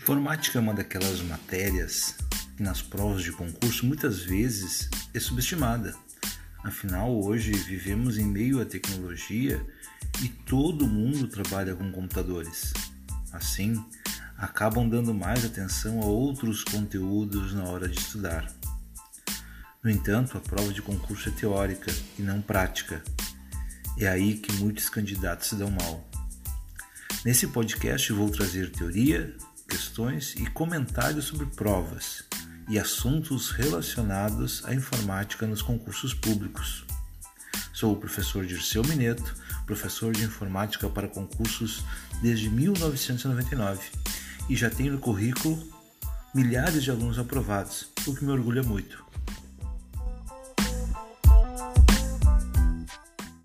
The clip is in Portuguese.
Informática é uma daquelas matérias que nas provas de concurso muitas vezes é subestimada. Afinal, hoje vivemos em meio à tecnologia e todo mundo trabalha com computadores. Assim, acabam dando mais atenção a outros conteúdos na hora de estudar. No entanto, a prova de concurso é teórica e não prática. É aí que muitos candidatos se dão mal. Nesse podcast vou trazer teoria, questões e comentários sobre provas e assuntos relacionados à informática nos concursos públicos. Sou o professor Dirceu Mineto, professor de informática para concursos desde 1999 e já tenho no currículo milhares de alunos aprovados, o que me orgulha muito.